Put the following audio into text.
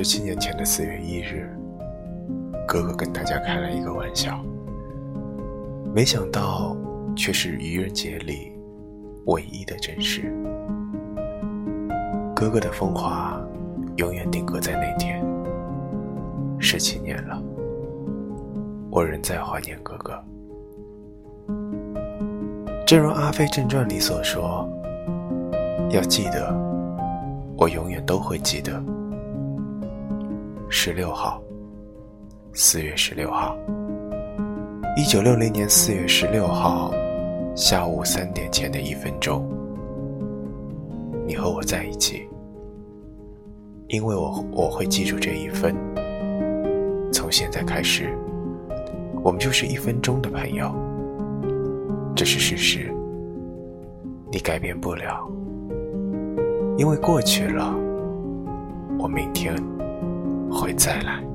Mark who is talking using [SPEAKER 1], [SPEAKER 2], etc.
[SPEAKER 1] 十七年前的四月一日，哥哥跟大家开了一个玩笑，没想到却是愚人节里唯一的真实。哥哥的风华永远定格在那天。十七年了，我仍在怀念哥哥。正如《阿飞正传》里所说：“要记得，我永远都会记得。”十六号，四月十六号，一九六零年四月十六号下午三点前的一分钟，你和我在一起，因为我我会记住这一分。从现在开始，我们就是一分钟的朋友，这是事实，你改变不了，因为过去了，我明天。会再来。